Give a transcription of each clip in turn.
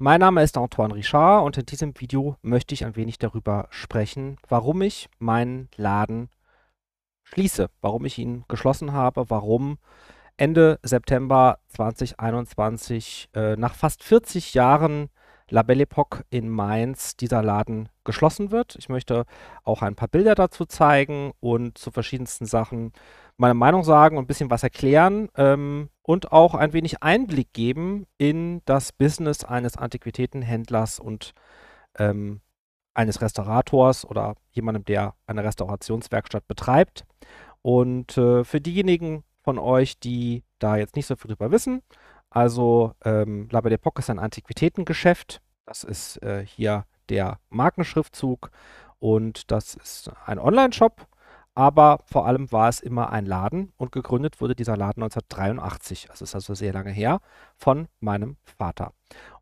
Mein Name ist Antoine Richard und in diesem Video möchte ich ein wenig darüber sprechen, warum ich meinen Laden schließe, warum ich ihn geschlossen habe, warum Ende September 2021 äh, nach fast 40 Jahren La Belle Epoque in Mainz dieser Laden geschlossen wird. Ich möchte auch ein paar Bilder dazu zeigen und zu verschiedensten Sachen meine Meinung sagen und ein bisschen was erklären ähm, und auch ein wenig Einblick geben in das Business eines Antiquitätenhändlers und ähm, eines Restaurators oder jemandem, der eine Restaurationswerkstatt betreibt. Und äh, für diejenigen von euch, die da jetzt nicht so viel drüber wissen, also ähm, La Belle Époque ist ein Antiquitätengeschäft. Das ist äh, hier der Markenschriftzug und das ist ein Online-Shop. Aber vor allem war es immer ein Laden und gegründet wurde dieser Laden 1983. Das ist also sehr lange her von meinem Vater.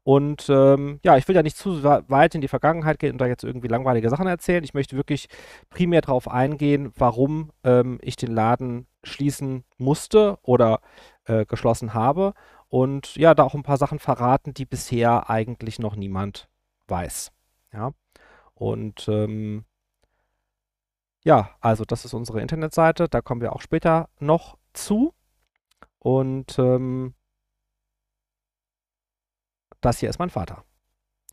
Und ähm, ja, ich will ja nicht zu weit in die Vergangenheit gehen und da jetzt irgendwie langweilige Sachen erzählen. Ich möchte wirklich primär darauf eingehen, warum ähm, ich den Laden schließen musste oder äh, geschlossen habe und ja, da auch ein paar Sachen verraten, die bisher eigentlich noch niemand weiß. Ja. Und ähm, ja, also das ist unsere Internetseite, da kommen wir auch später noch zu. Und ähm, das hier ist mein Vater.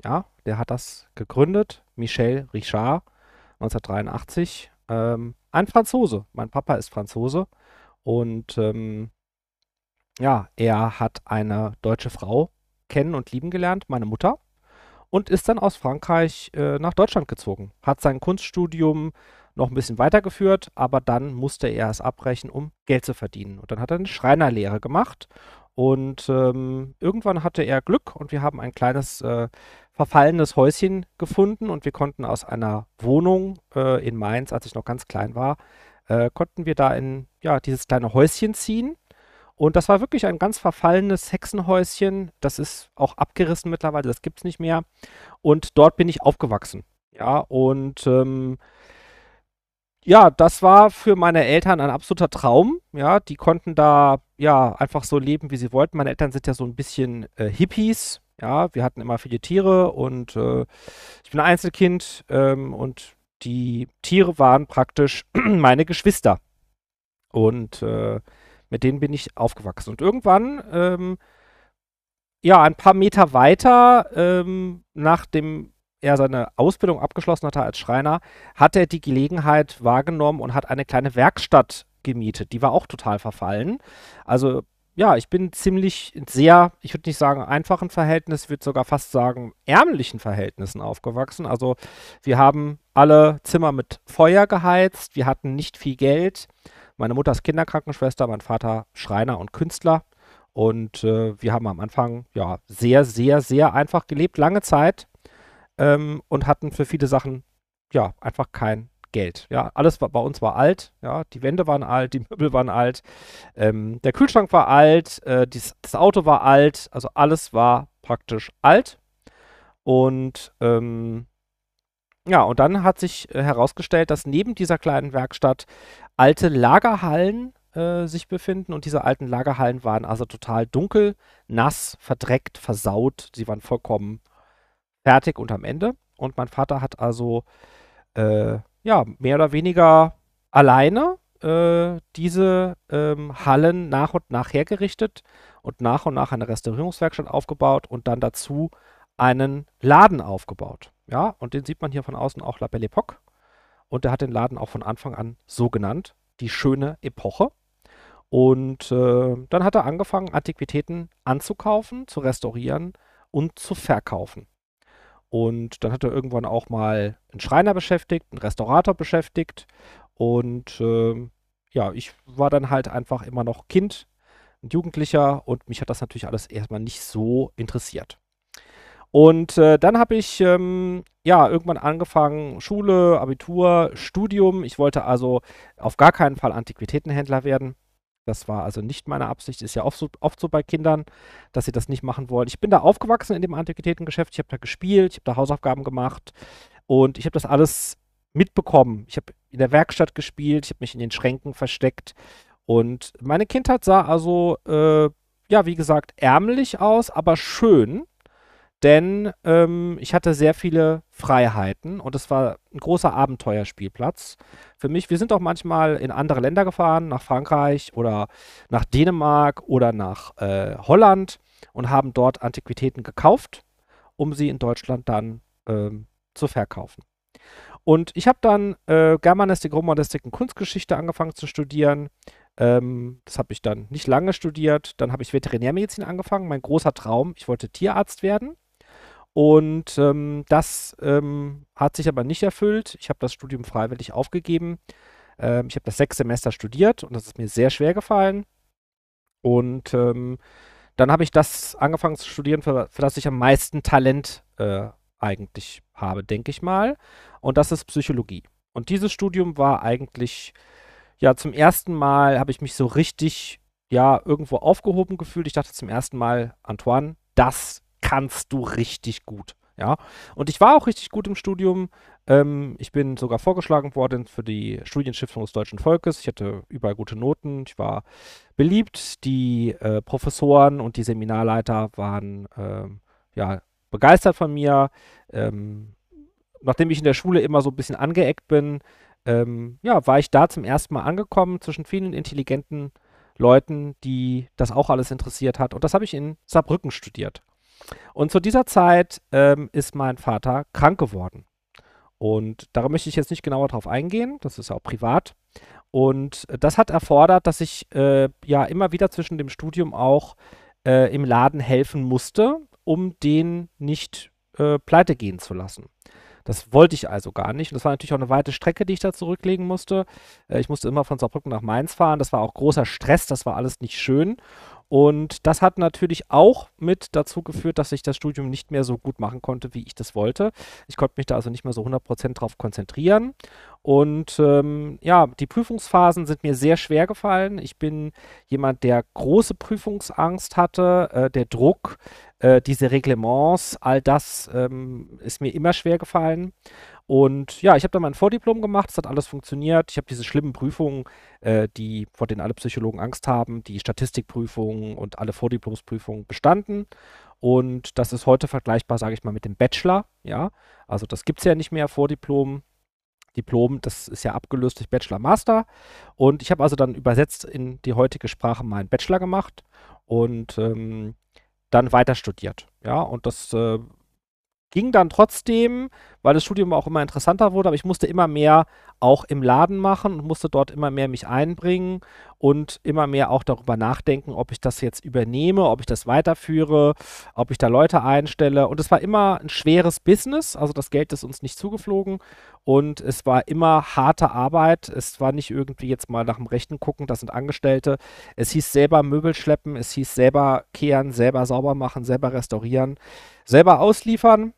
Ja, der hat das gegründet, Michel Richard, 1983. Ähm, ein Franzose. Mein Papa ist Franzose und ähm, ja, er hat eine deutsche Frau kennen und lieben gelernt, meine Mutter, und ist dann aus Frankreich äh, nach Deutschland gezogen. Hat sein Kunststudium noch ein bisschen weitergeführt, aber dann musste er es abbrechen, um Geld zu verdienen. Und dann hat er eine Schreinerlehre gemacht und ähm, irgendwann hatte er Glück und wir haben ein kleines äh, verfallenes Häuschen gefunden und wir konnten aus einer Wohnung äh, in Mainz, als ich noch ganz klein war, äh, konnten wir da in ja, dieses kleine Häuschen ziehen und das war wirklich ein ganz verfallenes Hexenhäuschen. Das ist auch abgerissen mittlerweile, das gibt es nicht mehr. Und dort bin ich aufgewachsen. Ja, und ähm, ja, das war für meine Eltern ein absoluter Traum. Ja, die konnten da ja einfach so leben, wie sie wollten. Meine Eltern sind ja so ein bisschen äh, Hippies. Ja, wir hatten immer viele Tiere und äh, ich bin ein Einzelkind ähm, und die Tiere waren praktisch meine Geschwister. Und äh, mit denen bin ich aufgewachsen. Und irgendwann, ähm, ja, ein paar Meter weiter, ähm, nachdem er seine Ausbildung abgeschlossen hatte als Schreiner, hat er die Gelegenheit wahrgenommen und hat eine kleine Werkstatt gemietet. Die war auch total verfallen. Also ja, ich bin ziemlich sehr, ich würde nicht sagen einfachen Verhältnissen, ich würde sogar fast sagen ärmlichen Verhältnissen aufgewachsen. Also wir haben alle Zimmer mit Feuer geheizt, wir hatten nicht viel Geld. Meine Mutter ist Kinderkrankenschwester, mein Vater Schreiner und Künstler. Und äh, wir haben am Anfang ja sehr, sehr, sehr einfach gelebt, lange Zeit ähm, und hatten für viele Sachen ja einfach kein Geld. Ja, alles war, bei uns war alt. Ja, die Wände waren alt, die Möbel waren alt, ähm, der Kühlschrank war alt, äh, dies, das Auto war alt, also alles war praktisch alt. Und ähm, ja, und dann hat sich äh, herausgestellt, dass neben dieser kleinen Werkstatt alte Lagerhallen äh, sich befinden und diese alten Lagerhallen waren also total dunkel, nass, verdreckt, versaut. Sie waren vollkommen fertig und am Ende. Und mein Vater hat also äh, ja mehr oder weniger alleine äh, diese ähm, Hallen nach und nach hergerichtet und nach und nach eine Restaurierungswerkstatt aufgebaut und dann dazu einen Laden aufgebaut. Ja, und den sieht man hier von außen auch La Belle Epoque. Und er hat den Laden auch von Anfang an so genannt, die schöne Epoche. Und äh, dann hat er angefangen, Antiquitäten anzukaufen, zu restaurieren und zu verkaufen. Und dann hat er irgendwann auch mal einen Schreiner beschäftigt, einen Restaurator beschäftigt. Und äh, ja, ich war dann halt einfach immer noch Kind, ein Jugendlicher und mich hat das natürlich alles erstmal nicht so interessiert. Und äh, dann habe ich ähm, ja irgendwann angefangen, Schule, Abitur, Studium. Ich wollte also auf gar keinen Fall Antiquitätenhändler werden. Das war also nicht meine Absicht. Ist ja oft so, oft so bei Kindern, dass sie das nicht machen wollen. Ich bin da aufgewachsen in dem Antiquitätengeschäft. Ich habe da gespielt, ich habe da Hausaufgaben gemacht und ich habe das alles mitbekommen. Ich habe in der Werkstatt gespielt, ich habe mich in den Schränken versteckt und meine Kindheit sah also, äh, ja, wie gesagt, ärmlich aus, aber schön denn ähm, ich hatte sehr viele Freiheiten und es war ein großer Abenteuerspielplatz für mich. Wir sind auch manchmal in andere Länder gefahren, nach Frankreich oder nach Dänemark oder nach äh, Holland und haben dort Antiquitäten gekauft, um sie in Deutschland dann ähm, zu verkaufen. Und ich habe dann äh, Germanistik, Romanistik und Kunstgeschichte angefangen zu studieren. Ähm, das habe ich dann nicht lange studiert. Dann habe ich Veterinärmedizin angefangen. Mein großer Traum, ich wollte Tierarzt werden. Und ähm, das ähm, hat sich aber nicht erfüllt. Ich habe das Studium freiwillig aufgegeben. Ähm, ich habe das sechs Semester studiert und das ist mir sehr schwer gefallen. Und ähm, dann habe ich das angefangen zu studieren, für, für das ich am meisten Talent äh, eigentlich habe, denke ich mal. Und das ist Psychologie. Und dieses Studium war eigentlich, ja, zum ersten Mal habe ich mich so richtig, ja, irgendwo aufgehoben gefühlt. Ich dachte zum ersten Mal, Antoine, das kannst du richtig gut. Ja, und ich war auch richtig gut im Studium. Ähm, ich bin sogar vorgeschlagen worden für die Studienstiftung des deutschen Volkes. Ich hatte überall gute Noten. Ich war beliebt. Die äh, Professoren und die Seminarleiter waren ähm, ja begeistert von mir. Ähm, nachdem ich in der Schule immer so ein bisschen angeeckt bin, ähm, ja, war ich da zum ersten Mal angekommen zwischen vielen intelligenten Leuten, die das auch alles interessiert hat. Und das habe ich in Saarbrücken studiert. Und zu dieser Zeit ähm, ist mein Vater krank geworden. Und da möchte ich jetzt nicht genauer drauf eingehen, das ist auch privat. Und das hat erfordert, dass ich äh, ja immer wieder zwischen dem Studium auch äh, im Laden helfen musste, um den nicht äh, pleite gehen zu lassen. Das wollte ich also gar nicht. Und das war natürlich auch eine weite Strecke, die ich da zurücklegen musste. Äh, ich musste immer von Saarbrücken nach Mainz fahren. Das war auch großer Stress. Das war alles nicht schön. Und das hat natürlich auch mit dazu geführt, dass ich das Studium nicht mehr so gut machen konnte, wie ich das wollte. Ich konnte mich da also nicht mehr so 100% drauf konzentrieren. Und ähm, ja, die Prüfungsphasen sind mir sehr schwer gefallen. Ich bin jemand, der große Prüfungsangst hatte. Äh, der Druck, äh, diese Reglements, all das ähm, ist mir immer schwer gefallen. Und ja, ich habe dann mein Vordiplom gemacht, es hat alles funktioniert. Ich habe diese schlimmen Prüfungen, äh, die, vor denen alle Psychologen Angst haben, die Statistikprüfungen und alle Vordiplomsprüfungen bestanden. Und das ist heute vergleichbar, sage ich mal, mit dem Bachelor. Ja, also das gibt es ja nicht mehr, Vordiplom. Diplom, das ist ja abgelöst durch Bachelor Master. Und ich habe also dann übersetzt in die heutige Sprache meinen Bachelor gemacht und ähm, dann weiter studiert. Ja, und das äh, ging dann trotzdem, weil das Studium auch immer interessanter wurde, aber ich musste immer mehr auch im Laden machen und musste dort immer mehr mich einbringen und immer mehr auch darüber nachdenken, ob ich das jetzt übernehme, ob ich das weiterführe, ob ich da Leute einstelle. Und es war immer ein schweres Business, also das Geld ist uns nicht zugeflogen und es war immer harte Arbeit. Es war nicht irgendwie jetzt mal nach dem Rechten gucken, das sind Angestellte. Es hieß selber Möbel schleppen, es hieß selber kehren, selber sauber machen, selber restaurieren, selber ausliefern.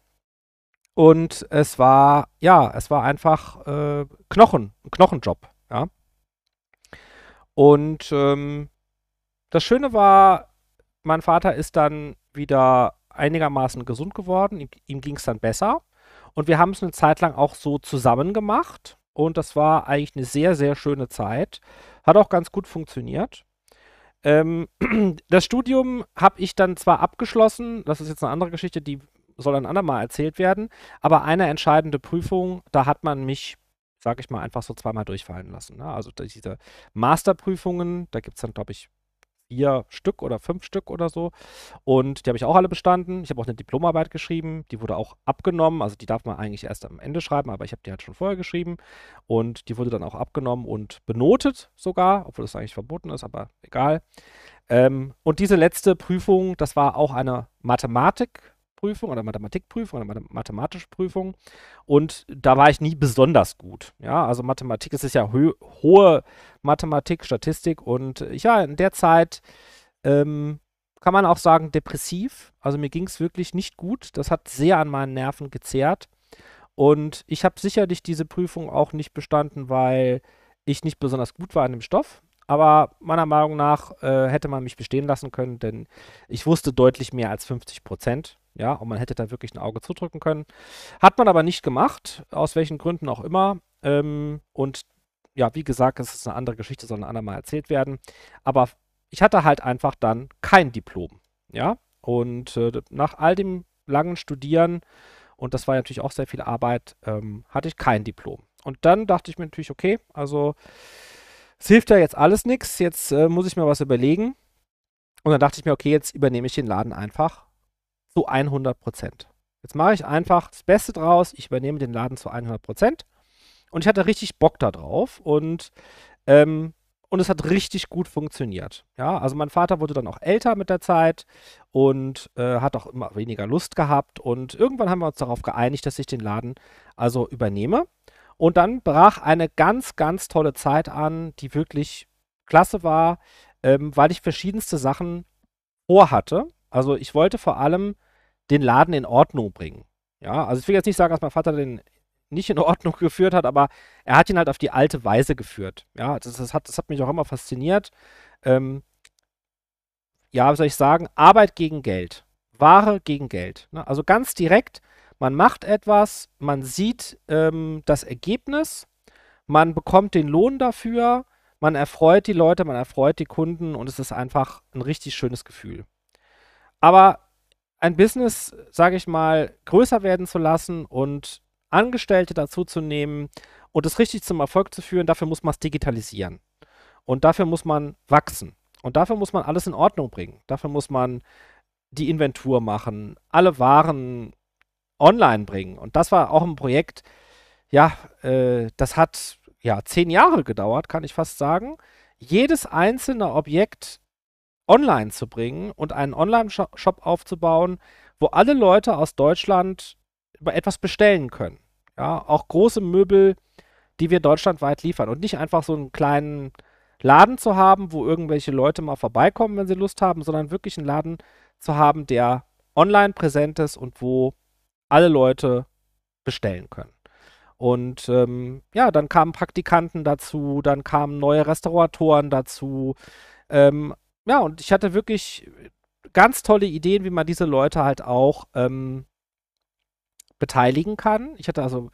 Und es war, ja, es war einfach äh, Knochen, ein Knochenjob, ja. Und ähm, das Schöne war, mein Vater ist dann wieder einigermaßen gesund geworden, ihm, ihm ging es dann besser. Und wir haben es eine Zeit lang auch so zusammen gemacht. Und das war eigentlich eine sehr, sehr schöne Zeit. Hat auch ganz gut funktioniert. Ähm, das Studium habe ich dann zwar abgeschlossen, das ist jetzt eine andere Geschichte, die soll ein andermal erzählt werden. Aber eine entscheidende Prüfung, da hat man mich, sag ich mal, einfach so zweimal durchfallen lassen. Ne? Also diese Masterprüfungen, da gibt es dann, glaube ich, vier Stück oder fünf Stück oder so. Und die habe ich auch alle bestanden. Ich habe auch eine Diplomarbeit geschrieben, die wurde auch abgenommen. Also die darf man eigentlich erst am Ende schreiben, aber ich habe die halt schon vorher geschrieben. Und die wurde dann auch abgenommen und benotet sogar, obwohl das eigentlich verboten ist, aber egal. Ähm, und diese letzte Prüfung, das war auch eine Mathematik. Prüfung oder Mathematikprüfung oder mathematische Prüfung. Und da war ich nie besonders gut. Ja, also Mathematik, es ist ja ho hohe Mathematik, Statistik und ja, in der Zeit ähm, kann man auch sagen depressiv. Also mir ging es wirklich nicht gut. Das hat sehr an meinen Nerven gezehrt. Und ich habe sicherlich diese Prüfung auch nicht bestanden, weil ich nicht besonders gut war in dem Stoff. Aber meiner Meinung nach äh, hätte man mich bestehen lassen können, denn ich wusste deutlich mehr als 50 Prozent. Ja, und man hätte da wirklich ein Auge zudrücken können. Hat man aber nicht gemacht, aus welchen Gründen auch immer. Ähm, und ja, wie gesagt, es ist eine andere Geschichte, soll ein andermal erzählt werden. Aber ich hatte halt einfach dann kein Diplom. Ja, und äh, nach all dem langen Studieren, und das war natürlich auch sehr viel Arbeit, ähm, hatte ich kein Diplom. Und dann dachte ich mir natürlich, okay, also es hilft ja jetzt alles nichts, jetzt äh, muss ich mir was überlegen. Und dann dachte ich mir, okay, jetzt übernehme ich den Laden einfach zu 100 Prozent. Jetzt mache ich einfach das Beste draus, ich übernehme den Laden zu 100 Prozent. Und ich hatte richtig Bock da drauf und, ähm, und es hat richtig gut funktioniert. Ja, also mein Vater wurde dann auch älter mit der Zeit und äh, hat auch immer weniger Lust gehabt. Und irgendwann haben wir uns darauf geeinigt, dass ich den Laden also übernehme. Und dann brach eine ganz, ganz tolle Zeit an, die wirklich klasse war, ähm, weil ich verschiedenste Sachen vorhatte. Also ich wollte vor allem den Laden in Ordnung bringen. Ja, also ich will jetzt nicht sagen, dass mein Vater den nicht in Ordnung geführt hat, aber er hat ihn halt auf die alte Weise geführt. Ja, das, das hat, das hat mich auch immer fasziniert. Ähm, ja, wie soll ich sagen, Arbeit gegen Geld. Ware gegen Geld. Ne? Also ganz direkt, man macht etwas, man sieht ähm, das Ergebnis, man bekommt den Lohn dafür, man erfreut die Leute, man erfreut die Kunden und es ist einfach ein richtig schönes Gefühl. Aber ein Business, sage ich mal, größer werden zu lassen und Angestellte dazu zu nehmen und es richtig zum Erfolg zu führen, dafür muss man es digitalisieren. Und dafür muss man wachsen. Und dafür muss man alles in Ordnung bringen. Dafür muss man die Inventur machen, alle Waren online bringen. Und das war auch ein Projekt, ja, äh, das hat ja zehn Jahre gedauert, kann ich fast sagen. Jedes einzelne Objekt online zu bringen und einen Online-Shop aufzubauen, wo alle Leute aus Deutschland etwas bestellen können. Ja, auch große Möbel, die wir deutschlandweit liefern und nicht einfach so einen kleinen Laden zu haben, wo irgendwelche Leute mal vorbeikommen, wenn sie Lust haben, sondern wirklich einen Laden zu haben, der online präsent ist und wo alle Leute bestellen können. Und ähm, ja, dann kamen Praktikanten dazu, dann kamen neue Restauratoren dazu. Ähm, ja, und ich hatte wirklich ganz tolle Ideen, wie man diese Leute halt auch ähm, beteiligen kann. Ich hatte also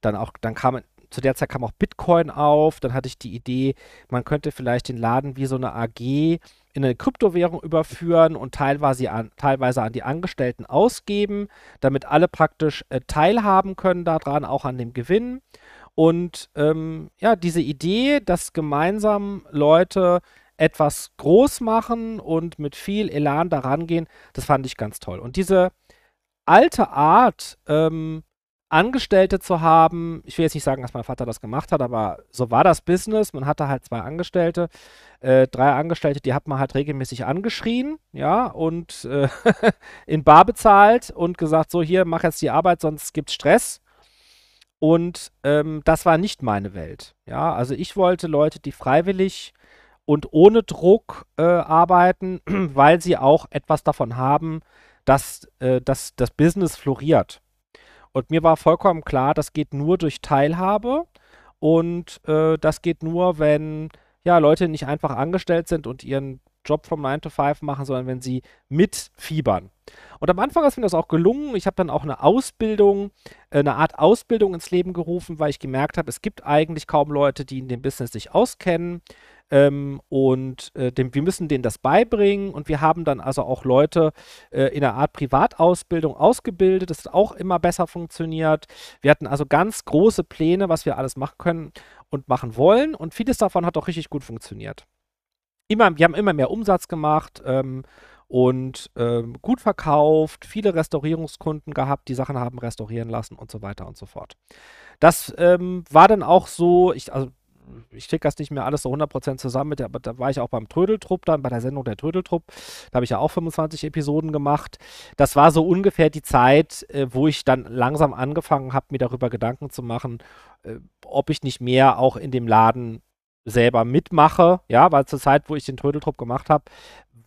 dann auch, dann kam, zu der Zeit kam auch Bitcoin auf, dann hatte ich die Idee, man könnte vielleicht den Laden wie so eine AG in eine Kryptowährung überführen und teilweise an, teilweise an die Angestellten ausgeben, damit alle praktisch äh, teilhaben können daran, auch an dem Gewinn. Und ähm, ja, diese Idee, dass gemeinsam Leute etwas groß machen und mit viel Elan daran gehen, das fand ich ganz toll. Und diese alte Art, ähm, Angestellte zu haben, ich will jetzt nicht sagen, dass mein Vater das gemacht hat, aber so war das Business. Man hatte halt zwei Angestellte, äh, drei Angestellte, die hat man halt regelmäßig angeschrien, ja, und äh, in Bar bezahlt und gesagt, so hier, mach jetzt die Arbeit, sonst gibt's Stress. Und ähm, das war nicht meine Welt. Ja, also ich wollte Leute, die freiwillig und ohne Druck äh, arbeiten, weil sie auch etwas davon haben, dass, äh, dass das Business floriert. Und mir war vollkommen klar, das geht nur durch Teilhabe und äh, das geht nur, wenn ja, Leute nicht einfach angestellt sind und ihren Job vom 9 to 5 machen, sondern wenn sie mitfiebern. Und am Anfang ist mir das auch gelungen. Ich habe dann auch eine Ausbildung, äh, eine Art Ausbildung ins Leben gerufen, weil ich gemerkt habe, es gibt eigentlich kaum Leute, die in dem Business sich auskennen. Ähm, und äh, dem, wir müssen denen das beibringen. Und wir haben dann also auch Leute äh, in einer Art Privatausbildung ausgebildet. Das hat auch immer besser funktioniert. Wir hatten also ganz große Pläne, was wir alles machen können und machen wollen. Und vieles davon hat auch richtig gut funktioniert. Immer, wir haben immer mehr Umsatz gemacht. Ähm, und ähm, gut verkauft, viele Restaurierungskunden gehabt, die Sachen haben restaurieren lassen und so weiter und so fort. Das ähm, war dann auch so, ich, also ich kriege das nicht mehr alles so 100% zusammen mit, aber da war ich auch beim Trödeltrupp dann, bei der Sendung der Trödeltrupp. Da habe ich ja auch 25 Episoden gemacht. Das war so ungefähr die Zeit, äh, wo ich dann langsam angefangen habe, mir darüber Gedanken zu machen, äh, ob ich nicht mehr auch in dem Laden selber mitmache. Ja, weil zur Zeit, wo ich den Trödeltrupp gemacht habe,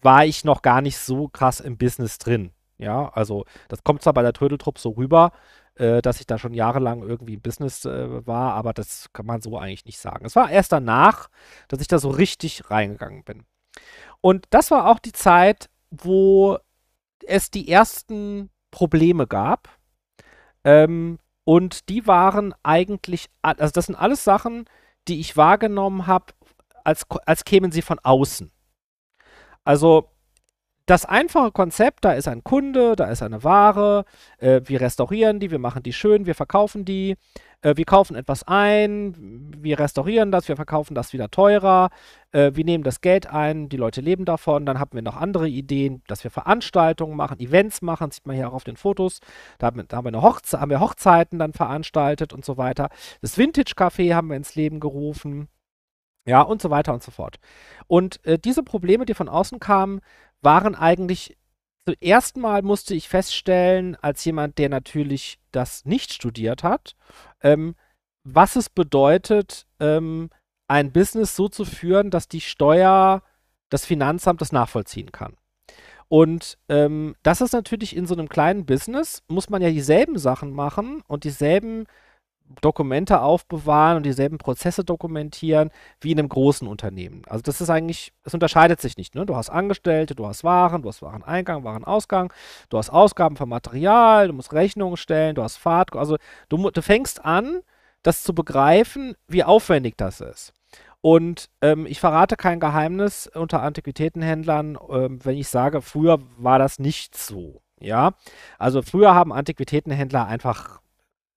war ich noch gar nicht so krass im Business drin. Ja, also das kommt zwar bei der Trödeltrupp so rüber, äh, dass ich da schon jahrelang irgendwie im Business äh, war, aber das kann man so eigentlich nicht sagen. Es war erst danach, dass ich da so richtig reingegangen bin. Und das war auch die Zeit, wo es die ersten Probleme gab. Ähm, und die waren eigentlich, also das sind alles Sachen, die ich wahrgenommen habe, als, als kämen sie von außen. Also das einfache Konzept, da ist ein Kunde, da ist eine Ware, äh, wir restaurieren die, wir machen die schön, wir verkaufen die, äh, wir kaufen etwas ein, wir restaurieren das, wir verkaufen das wieder teurer, äh, wir nehmen das Geld ein, die Leute leben davon, dann haben wir noch andere Ideen, dass wir Veranstaltungen machen, Events machen, sieht man hier auch auf den Fotos, da haben, da haben wir, eine Hochze haben wir Hochzeiten dann veranstaltet und so weiter. Das Vintage Café haben wir ins Leben gerufen. Ja, und so weiter und so fort. Und äh, diese Probleme, die von außen kamen, waren eigentlich zuerst mal musste ich feststellen, als jemand, der natürlich das nicht studiert hat, ähm, was es bedeutet, ähm, ein Business so zu führen, dass die Steuer, das Finanzamt das nachvollziehen kann. Und ähm, das ist natürlich in so einem kleinen Business, muss man ja dieselben Sachen machen und dieselben Dokumente aufbewahren und dieselben Prozesse dokumentieren wie in einem großen Unternehmen. Also das ist eigentlich, es unterscheidet sich nicht. Ne? Du hast Angestellte, du hast Waren, du hast Wareneingang, Warenausgang, du hast Ausgaben für Material, du musst Rechnungen stellen, du hast Fahrt, also du, du fängst an, das zu begreifen, wie aufwendig das ist. Und ähm, ich verrate kein Geheimnis unter Antiquitätenhändlern, ähm, wenn ich sage, früher war das nicht so. Ja, also früher haben Antiquitätenhändler einfach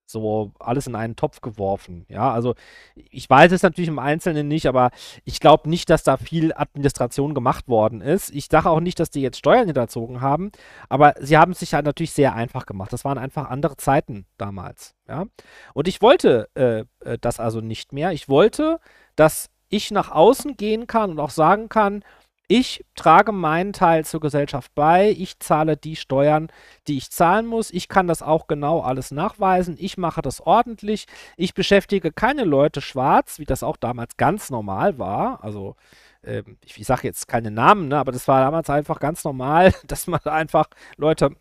so alles in einen Topf geworfen. Ja, also ich weiß es natürlich im Einzelnen nicht, aber ich glaube nicht, dass da viel Administration gemacht worden ist. Ich sage auch nicht, dass die jetzt Steuern hinterzogen haben, aber sie haben es sich halt natürlich sehr einfach gemacht. Das waren einfach andere Zeiten damals. Ja, und ich wollte äh, äh das also nicht mehr. Ich wollte, dass ich nach außen gehen kann und auch sagen kann, ich trage meinen Teil zur Gesellschaft bei, ich zahle die Steuern, die ich zahlen muss, ich kann das auch genau alles nachweisen, ich mache das ordentlich, ich beschäftige keine Leute schwarz, wie das auch damals ganz normal war, also äh, ich, ich sage jetzt keine Namen, ne, aber das war damals einfach ganz normal, dass man einfach Leute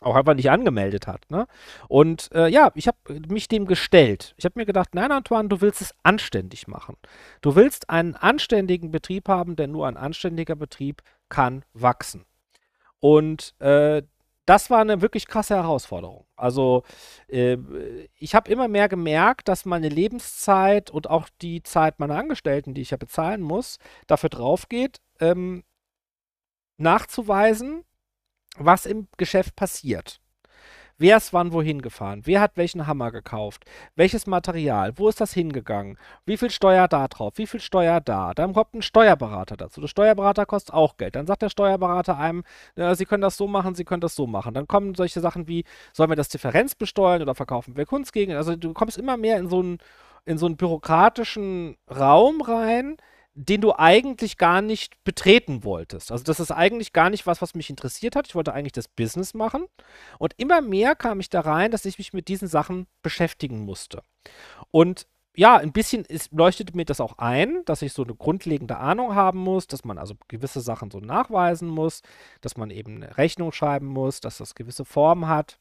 auch einfach nicht angemeldet hat. Ne? Und äh, ja, ich habe mich dem gestellt. Ich habe mir gedacht, nein, Antoine, du willst es anständig machen. Du willst einen anständigen Betrieb haben, denn nur ein anständiger Betrieb kann wachsen. Und äh, das war eine wirklich krasse Herausforderung. Also äh, ich habe immer mehr gemerkt, dass meine Lebenszeit und auch die Zeit meiner Angestellten, die ich ja bezahlen muss, dafür drauf geht, ähm, nachzuweisen, was im Geschäft passiert. Wer ist wann wohin gefahren? Wer hat welchen Hammer gekauft? Welches Material? Wo ist das hingegangen? Wie viel Steuer da drauf? Wie viel Steuer da? Dann kommt ein Steuerberater dazu. Der Steuerberater kostet auch Geld. Dann sagt der Steuerberater einem, äh, Sie können das so machen, Sie können das so machen. Dann kommen solche Sachen wie, sollen wir das Differenz besteuern oder verkaufen wir Kunstgegend? Also du kommst immer mehr in so einen, in so einen bürokratischen Raum rein, den du eigentlich gar nicht betreten wolltest. Also das ist eigentlich gar nicht was, was mich interessiert hat. Ich wollte eigentlich das Business machen. Und immer mehr kam ich da rein, dass ich mich mit diesen Sachen beschäftigen musste. Und ja, ein bisschen ist, leuchtete mir das auch ein, dass ich so eine grundlegende Ahnung haben muss, dass man also gewisse Sachen so nachweisen muss, dass man eben eine Rechnung schreiben muss, dass das gewisse Formen hat.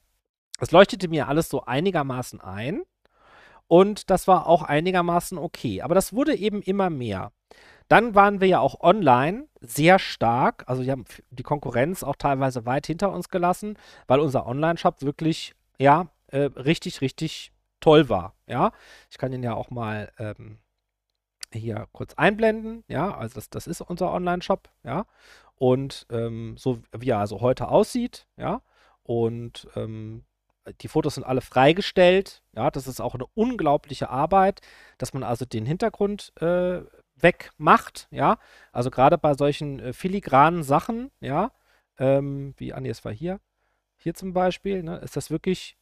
Das leuchtete mir alles so einigermaßen ein. Und das war auch einigermaßen okay. Aber das wurde eben immer mehr. Dann waren wir ja auch online sehr stark. Also wir haben die Konkurrenz auch teilweise weit hinter uns gelassen, weil unser Online-Shop wirklich, ja, äh, richtig, richtig toll war. Ja, ich kann ihn ja auch mal ähm, hier kurz einblenden. Ja, also das, das ist unser Online-Shop. Ja, und ähm, so wie er also heute aussieht. Ja, und ähm, die Fotos sind alle freigestellt. Ja, das ist auch eine unglaubliche Arbeit, dass man also den Hintergrund äh, wegmacht, ja. Also gerade bei solchen äh, filigranen Sachen, ja, ähm, wie, ah es war hier, hier zum Beispiel, ne, ist das wirklich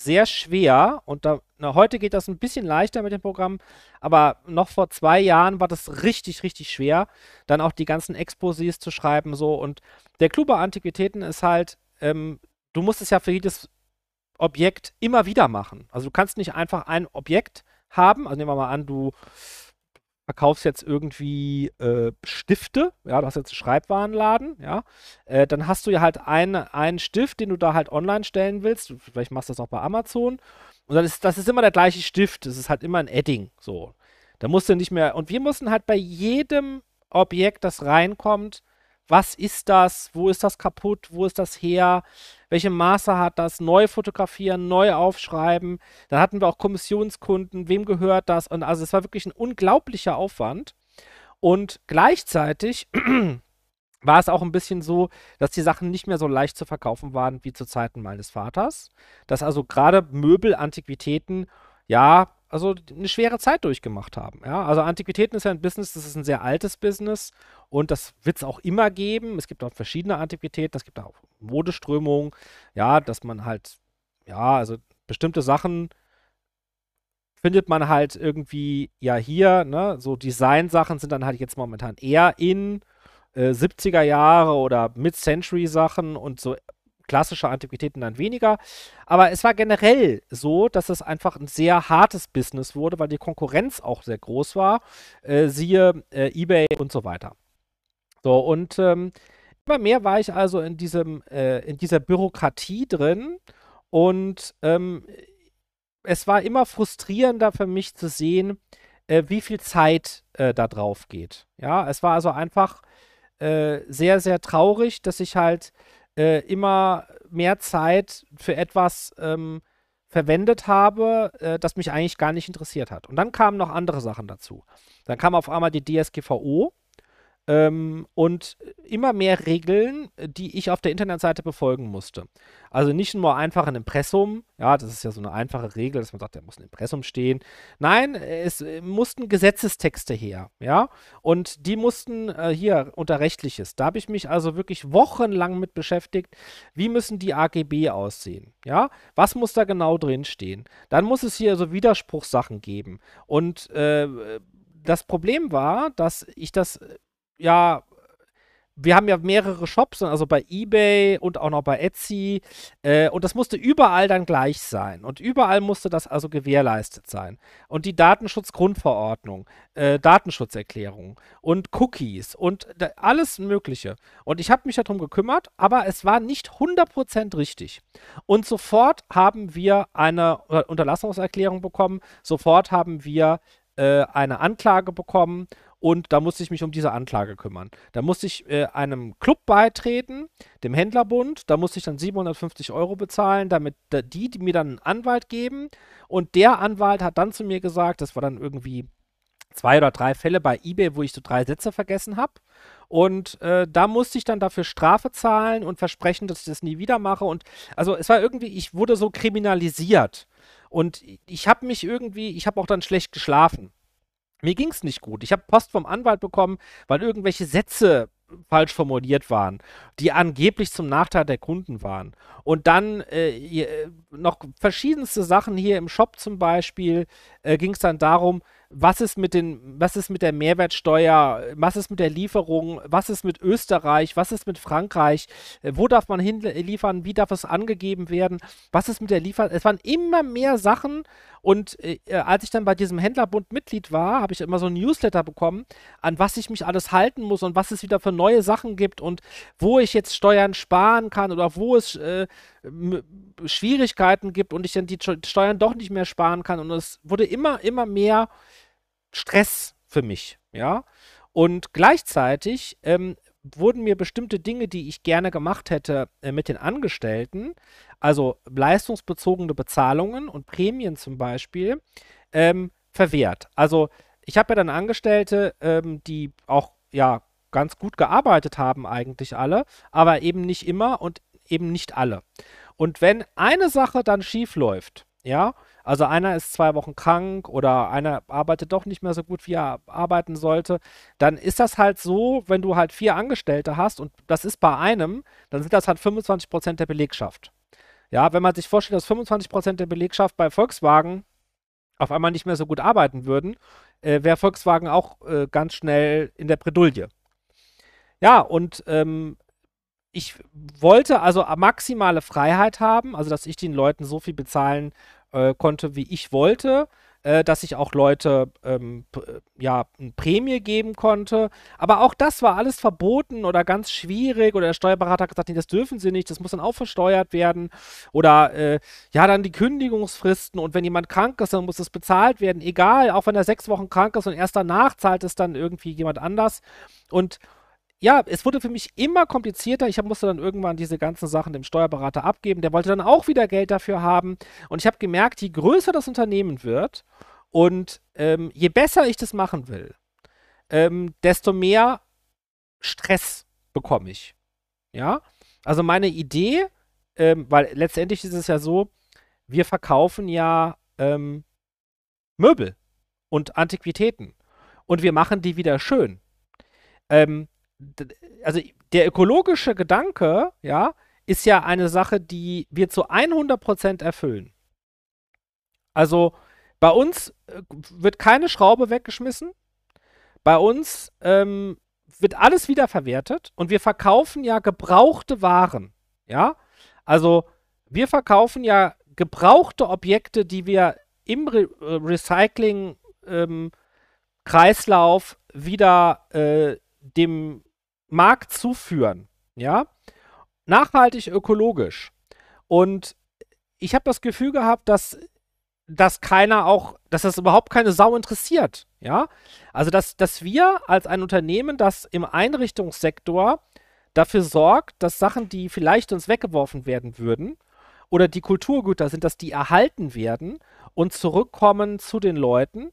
sehr schwer und da, na, heute geht das ein bisschen leichter mit dem Programm, aber noch vor zwei Jahren war das richtig, richtig schwer, dann auch die ganzen Exposés zu schreiben, so und der Clou bei Antiquitäten ist halt, ähm, du musst es ja für jedes Objekt immer wieder machen. Also du kannst nicht einfach ein Objekt haben, also nehmen wir mal an, du verkaufst jetzt irgendwie äh, Stifte, ja, du hast jetzt einen Schreibwarenladen, ja, äh, dann hast du ja halt einen, einen Stift, den du da halt online stellen willst. Vielleicht machst du das auch bei Amazon. Und dann ist das ist immer der gleiche Stift. Das ist halt immer ein Edding. So. Da musst du nicht mehr. Und wir mussten halt bei jedem Objekt, das reinkommt, was ist das, wo ist das kaputt, wo ist das her, welche Maße hat das, neu fotografieren, neu aufschreiben. Dann hatten wir auch Kommissionskunden, wem gehört das? Und also es war wirklich ein unglaublicher Aufwand. Und gleichzeitig war es auch ein bisschen so, dass die Sachen nicht mehr so leicht zu verkaufen waren wie zu Zeiten meines Vaters. Dass also gerade Möbel, Antiquitäten, ja, also eine schwere Zeit durchgemacht haben. Ja? Also Antiquitäten ist ja ein Business, das ist ein sehr altes Business und das wird es auch immer geben. Es gibt auch verschiedene Antiquitäten, es gibt auch Modeströmungen, ja, dass man halt, ja, also bestimmte Sachen findet man halt irgendwie ja hier, ne? So Design-Sachen sind dann halt jetzt momentan eher in äh, 70er Jahre oder Mid-Century-Sachen und so klassische Antiquitäten dann weniger. Aber es war generell so, dass es einfach ein sehr hartes Business wurde, weil die Konkurrenz auch sehr groß war. Äh, siehe äh, eBay und so weiter. So, und ähm, immer mehr war ich also in, diesem, äh, in dieser Bürokratie drin und ähm, es war immer frustrierender für mich zu sehen, äh, wie viel Zeit äh, da drauf geht. Ja, es war also einfach äh, sehr, sehr traurig, dass ich halt äh, immer mehr Zeit für etwas ähm, verwendet habe, äh, das mich eigentlich gar nicht interessiert hat. Und dann kamen noch andere Sachen dazu. Dann kam auf einmal die DSGVO ähm, und immer mehr Regeln, die ich auf der Internetseite befolgen musste. Also nicht nur einfach ein Impressum, ja, das ist ja so eine einfache Regel, dass man sagt, da muss ein Impressum stehen. Nein, es mussten Gesetzestexte her, ja, und die mussten äh, hier unter Rechtliches. Da habe ich mich also wirklich wochenlang mit beschäftigt, wie müssen die AGB aussehen, ja, was muss da genau drin stehen. Dann muss es hier so Widerspruchssachen geben und äh, das Problem war, dass ich das ja, wir haben ja mehrere Shops, also bei eBay und auch noch bei Etsy. Äh, und das musste überall dann gleich sein. Und überall musste das also gewährleistet sein. Und die Datenschutzgrundverordnung, äh, Datenschutzerklärung und Cookies und alles Mögliche. Und ich habe mich darum gekümmert, aber es war nicht 100% richtig. Und sofort haben wir eine Unterlassungserklärung bekommen, sofort haben wir äh, eine Anklage bekommen und da musste ich mich um diese Anklage kümmern. Da musste ich äh, einem Club beitreten, dem Händlerbund. Da musste ich dann 750 Euro bezahlen, damit die, die mir dann einen Anwalt geben. Und der Anwalt hat dann zu mir gesagt, das war dann irgendwie zwei oder drei Fälle bei eBay, wo ich so drei Sätze vergessen habe. Und äh, da musste ich dann dafür Strafe zahlen und versprechen, dass ich das nie wieder mache. Und also es war irgendwie, ich wurde so kriminalisiert. Und ich habe mich irgendwie, ich habe auch dann schlecht geschlafen. Mir ging es nicht gut. Ich habe Post vom Anwalt bekommen, weil irgendwelche Sätze falsch formuliert waren, die angeblich zum Nachteil der Kunden waren. Und dann äh, noch verschiedenste Sachen hier im Shop zum Beispiel äh, ging es dann darum, was ist mit den, was ist mit der Mehrwertsteuer, was ist mit der Lieferung, was ist mit Österreich, was ist mit Frankreich, äh, wo darf man hinliefern, wie darf es angegeben werden, was ist mit der Lieferung. Es waren immer mehr Sachen und äh, äh, als ich dann bei diesem Händlerbund Mitglied war, habe ich immer so ein Newsletter bekommen, an was ich mich alles halten muss und was es wieder für neue Sachen gibt und wo ich jetzt Steuern sparen kann oder wo es äh, Schwierigkeiten gibt und ich dann die Steuern doch nicht mehr sparen kann. Und es wurde immer, immer mehr Stress für mich, ja. Und gleichzeitig ähm, wurden mir bestimmte Dinge, die ich gerne gemacht hätte äh, mit den Angestellten, also leistungsbezogene Bezahlungen und Prämien zum Beispiel, ähm, verwehrt. Also ich habe ja dann Angestellte, ähm, die auch ja ganz gut gearbeitet haben eigentlich alle, aber eben nicht immer und eben nicht alle. Und wenn eine Sache dann schief läuft, ja, also einer ist zwei Wochen krank oder einer arbeitet doch nicht mehr so gut, wie er arbeiten sollte, dann ist das halt so, wenn du halt vier Angestellte hast und das ist bei einem, dann sind das halt 25 Prozent der Belegschaft. Ja, wenn man sich vorstellt, dass 25 Prozent der Belegschaft bei Volkswagen auf einmal nicht mehr so gut arbeiten würden, äh, wäre Volkswagen auch äh, ganz schnell in der Bredouille. Ja, und ähm, ich wollte also maximale Freiheit haben, also dass ich den Leuten so viel bezahlen äh, konnte, wie ich wollte, äh, dass ich auch Leute ähm, ja eine Prämie geben konnte. Aber auch das war alles verboten oder ganz schwierig oder der Steuerberater hat gesagt, nee, das dürfen sie nicht, das muss dann auch versteuert werden. Oder äh, ja, dann die Kündigungsfristen und wenn jemand krank ist, dann muss es bezahlt werden, egal, auch wenn er sechs Wochen krank ist und erst danach zahlt es dann irgendwie jemand anders. Und ja, es wurde für mich immer komplizierter. Ich musste dann irgendwann diese ganzen Sachen dem Steuerberater abgeben. Der wollte dann auch wieder Geld dafür haben. Und ich habe gemerkt, je größer das Unternehmen wird und ähm, je besser ich das machen will, ähm, desto mehr Stress bekomme ich. Ja, also meine Idee, ähm, weil letztendlich ist es ja so, wir verkaufen ja ähm, Möbel und Antiquitäten und wir machen die wieder schön. Ähm, also der ökologische Gedanke, ja, ist ja eine Sache, die wir zu 100% erfüllen. Also bei uns äh, wird keine Schraube weggeschmissen. Bei uns ähm, wird alles wiederverwertet und wir verkaufen ja gebrauchte Waren. Ja, also wir verkaufen ja gebrauchte Objekte, die wir im Re äh, Recycling ähm, wieder äh, dem Markt zuführen. Ja, nachhaltig ökologisch. Und ich habe das Gefühl gehabt, dass dass keiner auch, dass das überhaupt keine Sau interessiert. Ja, also dass, dass wir als ein Unternehmen, das im Einrichtungssektor dafür sorgt, dass Sachen, die vielleicht uns weggeworfen werden würden, oder die Kulturgüter sind, dass die erhalten werden und zurückkommen zu den Leuten.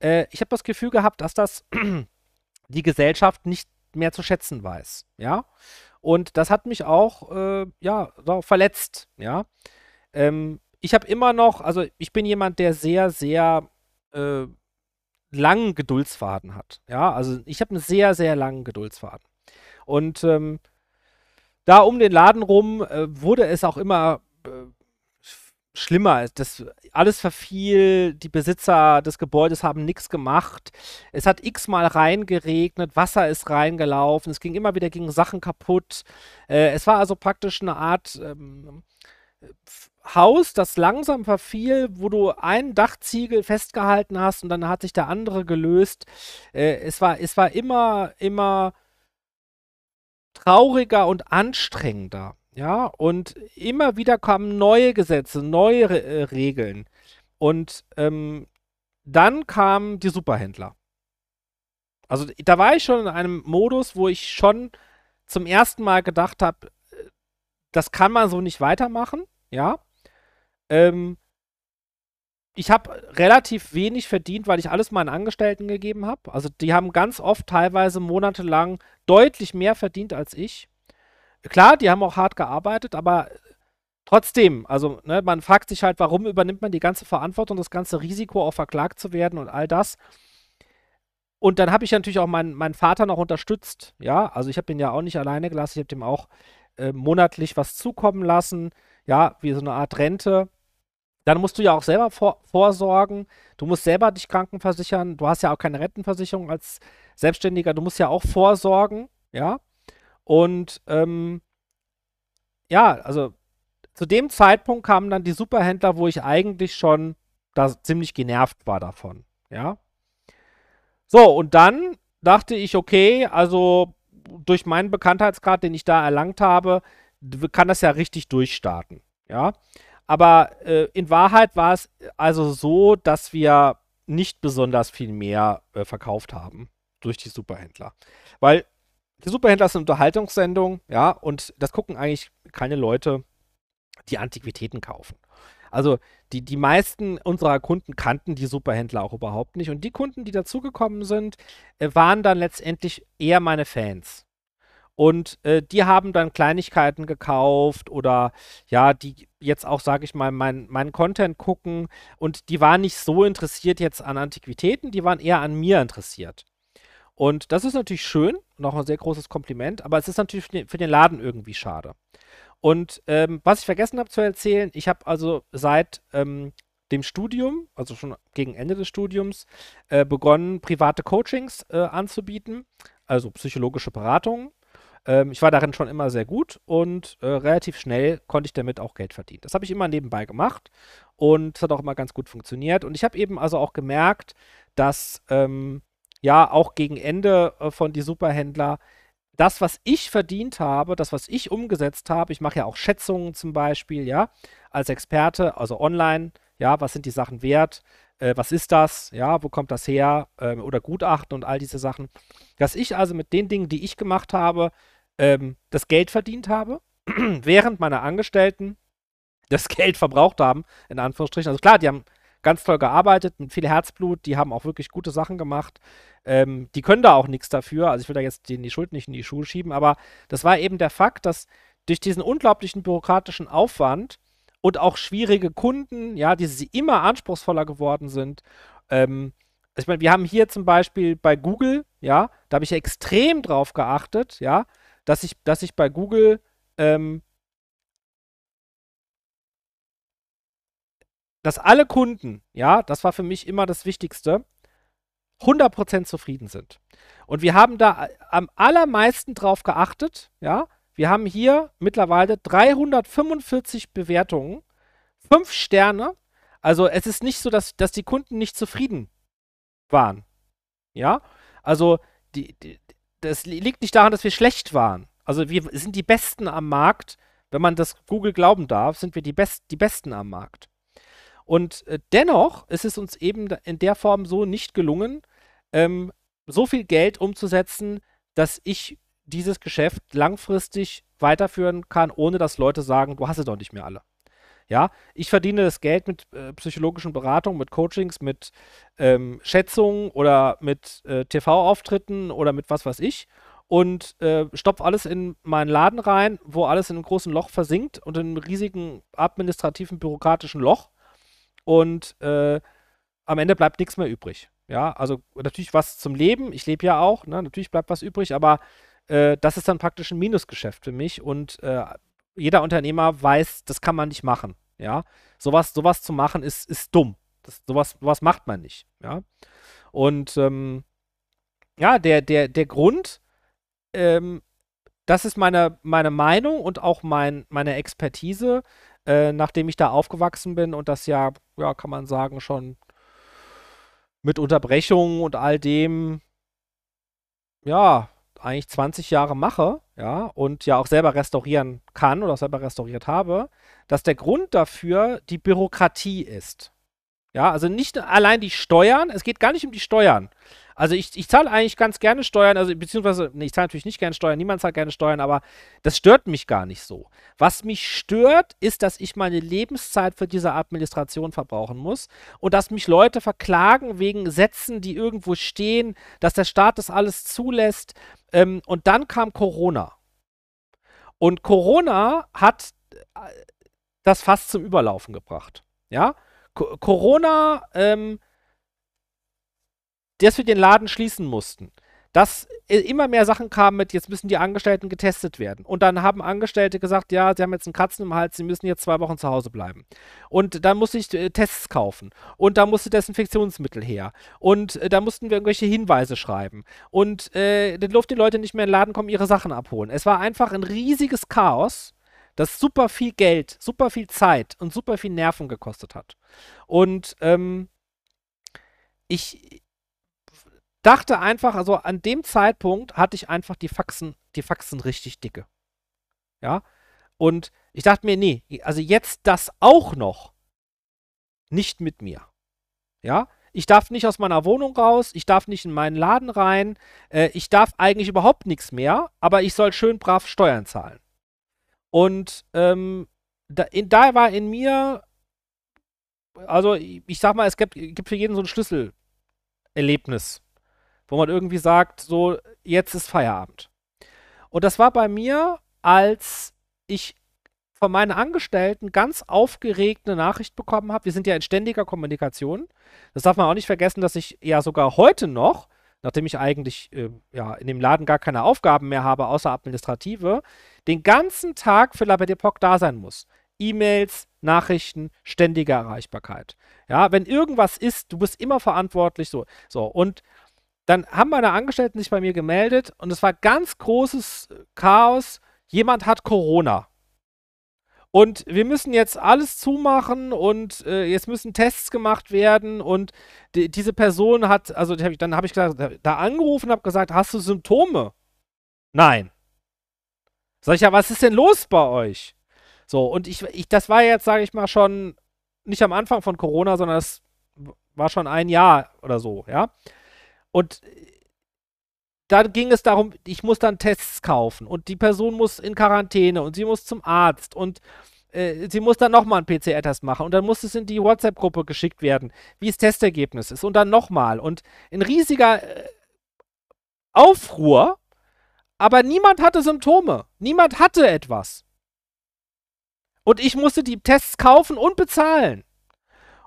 Äh, ich habe das Gefühl gehabt, dass das die Gesellschaft nicht mehr zu schätzen weiß. Ja, und das hat mich auch, äh, ja, verletzt. Ja, ähm, ich habe immer noch, also ich bin jemand, der sehr, sehr äh, langen Geduldsfaden hat. Ja, also ich habe einen sehr, sehr langen Geduldsfaden. Und ähm, da um den Laden rum äh, wurde es auch immer äh, schlimmer. Das, alles verfiel, die Besitzer des Gebäudes haben nichts gemacht. Es hat x-mal reingeregnet, Wasser ist reingelaufen, es ging immer wieder gegen Sachen kaputt. Äh, es war also praktisch eine Art ähm, Haus, das langsam verfiel, wo du einen Dachziegel festgehalten hast und dann hat sich der andere gelöst. Äh, es, war, es war immer, immer trauriger und anstrengender. Ja, und immer wieder kamen neue Gesetze, neue äh, Regeln. Und ähm, dann kamen die Superhändler. Also da war ich schon in einem Modus, wo ich schon zum ersten Mal gedacht habe, äh, das kann man so nicht weitermachen, ja. Ähm, ich habe relativ wenig verdient, weil ich alles meinen Angestellten gegeben habe. Also die haben ganz oft teilweise monatelang deutlich mehr verdient als ich. Klar, die haben auch hart gearbeitet, aber trotzdem, also ne, man fragt sich halt, warum übernimmt man die ganze Verantwortung, das ganze Risiko, auch verklagt zu werden und all das. Und dann habe ich natürlich auch meinen, meinen Vater noch unterstützt. Ja, also ich habe ihn ja auch nicht alleine gelassen, ich habe dem auch äh, monatlich was zukommen lassen. Ja, wie so eine Art Rente dann musst du ja auch selber vor, vorsorgen. Du musst selber dich krankenversichern. Du hast ja auch keine Rentenversicherung als Selbstständiger. Du musst ja auch vorsorgen, ja. Und ähm, ja, also zu dem Zeitpunkt kamen dann die Superhändler, wo ich eigentlich schon da ziemlich genervt war davon, ja. So, und dann dachte ich, okay, also durch meinen Bekanntheitsgrad, den ich da erlangt habe, kann das ja richtig durchstarten, ja. Aber äh, in Wahrheit war es also so, dass wir nicht besonders viel mehr äh, verkauft haben durch die Superhändler. Weil die Superhändler sind Unterhaltungssendung, ja, und das gucken eigentlich keine Leute, die Antiquitäten kaufen. Also die, die meisten unserer Kunden kannten die Superhändler auch überhaupt nicht. Und die Kunden, die dazugekommen sind, äh, waren dann letztendlich eher meine Fans. Und äh, die haben dann Kleinigkeiten gekauft oder ja, die jetzt auch, sage ich mal, meinen mein Content gucken. Und die waren nicht so interessiert jetzt an Antiquitäten, die waren eher an mir interessiert. Und das ist natürlich schön und auch ein sehr großes Kompliment, aber es ist natürlich für den, für den Laden irgendwie schade. Und ähm, was ich vergessen habe zu erzählen, ich habe also seit ähm, dem Studium, also schon gegen Ende des Studiums, äh, begonnen, private Coachings äh, anzubieten, also psychologische Beratungen. Ähm, ich war darin schon immer sehr gut und äh, relativ schnell konnte ich damit auch Geld verdienen. Das habe ich immer nebenbei gemacht und es hat auch immer ganz gut funktioniert. Und ich habe eben also auch gemerkt, dass ähm, ja auch gegen Ende äh, von die Superhändler das, was ich verdient habe, das, was ich umgesetzt habe, ich mache ja auch Schätzungen zum Beispiel, ja, als Experte, also online, ja, was sind die Sachen wert, äh, was ist das, ja, wo kommt das her, äh, oder Gutachten und all diese Sachen. Dass ich also mit den Dingen, die ich gemacht habe, ähm, das Geld verdient habe, während meine Angestellten das Geld verbraucht haben, in Anführungsstrichen. Also klar, die haben ganz toll gearbeitet, mit viel Herzblut, die haben auch wirklich gute Sachen gemacht. Ähm, die können da auch nichts dafür, also ich will da jetzt denen die Schuld nicht in die Schuhe schieben, aber das war eben der Fakt, dass durch diesen unglaublichen bürokratischen Aufwand und auch schwierige Kunden, ja, die sie immer anspruchsvoller geworden sind, ähm, ich meine, wir haben hier zum Beispiel bei Google, ja, da habe ich extrem drauf geachtet, ja, dass ich, dass ich bei Google ähm, dass alle Kunden, ja, das war für mich immer das Wichtigste, 100% zufrieden sind. Und wir haben da am allermeisten drauf geachtet, ja. Wir haben hier mittlerweile 345 Bewertungen, 5 Sterne. Also es ist nicht so, dass, dass die Kunden nicht zufrieden waren. Ja, also die, die, das liegt nicht daran, dass wir schlecht waren. Also wir sind die Besten am Markt. Wenn man das Google glauben darf, sind wir die, Best, die Besten am Markt. Und äh, dennoch ist es uns eben in der Form so nicht gelungen, ähm, so viel Geld umzusetzen, dass ich dieses Geschäft langfristig weiterführen kann, ohne dass Leute sagen, du hast es doch nicht mehr alle. Ja, ich verdiene das Geld mit äh, psychologischen Beratungen, mit Coachings, mit ähm, Schätzungen oder mit äh, TV-Auftritten oder mit was weiß ich und äh, stopfe alles in meinen Laden rein, wo alles in einem großen Loch versinkt und in einem riesigen administrativen, bürokratischen Loch. Und äh, am Ende bleibt nichts mehr übrig. Ja, also natürlich was zum Leben. Ich lebe ja auch, ne? natürlich bleibt was übrig, aber äh, das ist dann praktisch ein Minusgeschäft für mich und äh, jeder Unternehmer weiß, das kann man nicht machen. Ja, sowas, sowas zu machen ist, ist dumm. Das, sowas, sowas macht man nicht. Ja, und ähm, ja, der, der, der Grund, ähm, das ist meine, meine Meinung und auch mein, meine Expertise, äh, nachdem ich da aufgewachsen bin und das ja, ja, kann man sagen, schon mit Unterbrechungen und all dem, ja, eigentlich 20 Jahre mache, ja, und ja auch selber restaurieren kann oder selber restauriert habe, dass der Grund dafür die Bürokratie ist. Ja, also nicht allein die Steuern, es geht gar nicht um die Steuern. Also ich, ich zahle eigentlich ganz gerne Steuern, also beziehungsweise, nee, ich zahle natürlich nicht gerne Steuern, niemand zahlt gerne Steuern, aber das stört mich gar nicht so. Was mich stört, ist, dass ich meine Lebenszeit für diese Administration verbrauchen muss und dass mich Leute verklagen wegen Sätzen, die irgendwo stehen, dass der Staat das alles zulässt. Ähm, und dann kam Corona. Und Corona hat äh, das fast zum Überlaufen gebracht. Ja, Co Corona ähm, dass wir den Laden schließen mussten. Dass immer mehr Sachen kamen mit, jetzt müssen die Angestellten getestet werden. Und dann haben Angestellte gesagt, ja, sie haben jetzt einen Kratzen im Hals, sie müssen jetzt zwei Wochen zu Hause bleiben. Und dann musste ich äh, Tests kaufen. Und da musste Desinfektionsmittel her. Und äh, da mussten wir irgendwelche Hinweise schreiben. Und äh, dann durften die Leute nicht mehr in den Laden kommen, ihre Sachen abholen. Es war einfach ein riesiges Chaos, das super viel Geld, super viel Zeit und super viel Nerven gekostet hat. Und ähm, ich, dachte einfach, also an dem Zeitpunkt hatte ich einfach die Faxen, die Faxen richtig dicke. Ja. Und ich dachte mir, nee, also jetzt das auch noch. Nicht mit mir. Ja. Ich darf nicht aus meiner Wohnung raus, ich darf nicht in meinen Laden rein, äh, ich darf eigentlich überhaupt nichts mehr, aber ich soll schön brav Steuern zahlen. Und ähm, da, in, da war in mir, also ich, sag mal, es gibt, gibt für jeden so ein Schlüsselerlebnis wo man irgendwie sagt, so, jetzt ist Feierabend. Und das war bei mir, als ich von meinen Angestellten ganz aufgeregt eine Nachricht bekommen habe. Wir sind ja in ständiger Kommunikation. Das darf man auch nicht vergessen, dass ich ja sogar heute noch, nachdem ich eigentlich äh, ja, in dem Laden gar keine Aufgaben mehr habe, außer administrative, den ganzen Tag für La Belle da sein muss. E-Mails, Nachrichten, ständige Erreichbarkeit. Ja, wenn irgendwas ist, du bist immer verantwortlich, so. So, und dann haben meine Angestellten sich bei mir gemeldet und es war ganz großes Chaos. Jemand hat Corona. Und wir müssen jetzt alles zumachen und äh, jetzt müssen Tests gemacht werden und die, diese Person hat, also hab ich, dann habe ich gesagt, da angerufen und habe gesagt, hast du Symptome? Nein. Sag ich ja, was ist denn los bei euch? So, und ich, ich das war jetzt, sage ich mal, schon nicht am Anfang von Corona, sondern das war schon ein Jahr oder so, ja. Und dann ging es darum, ich muss dann Tests kaufen und die Person muss in Quarantäne und sie muss zum Arzt und äh, sie muss dann nochmal einen PCR-Test machen und dann muss es in die WhatsApp-Gruppe geschickt werden, wie das Testergebnis ist und dann nochmal und ein riesiger äh, Aufruhr, aber niemand hatte Symptome, niemand hatte etwas. Und ich musste die Tests kaufen und bezahlen.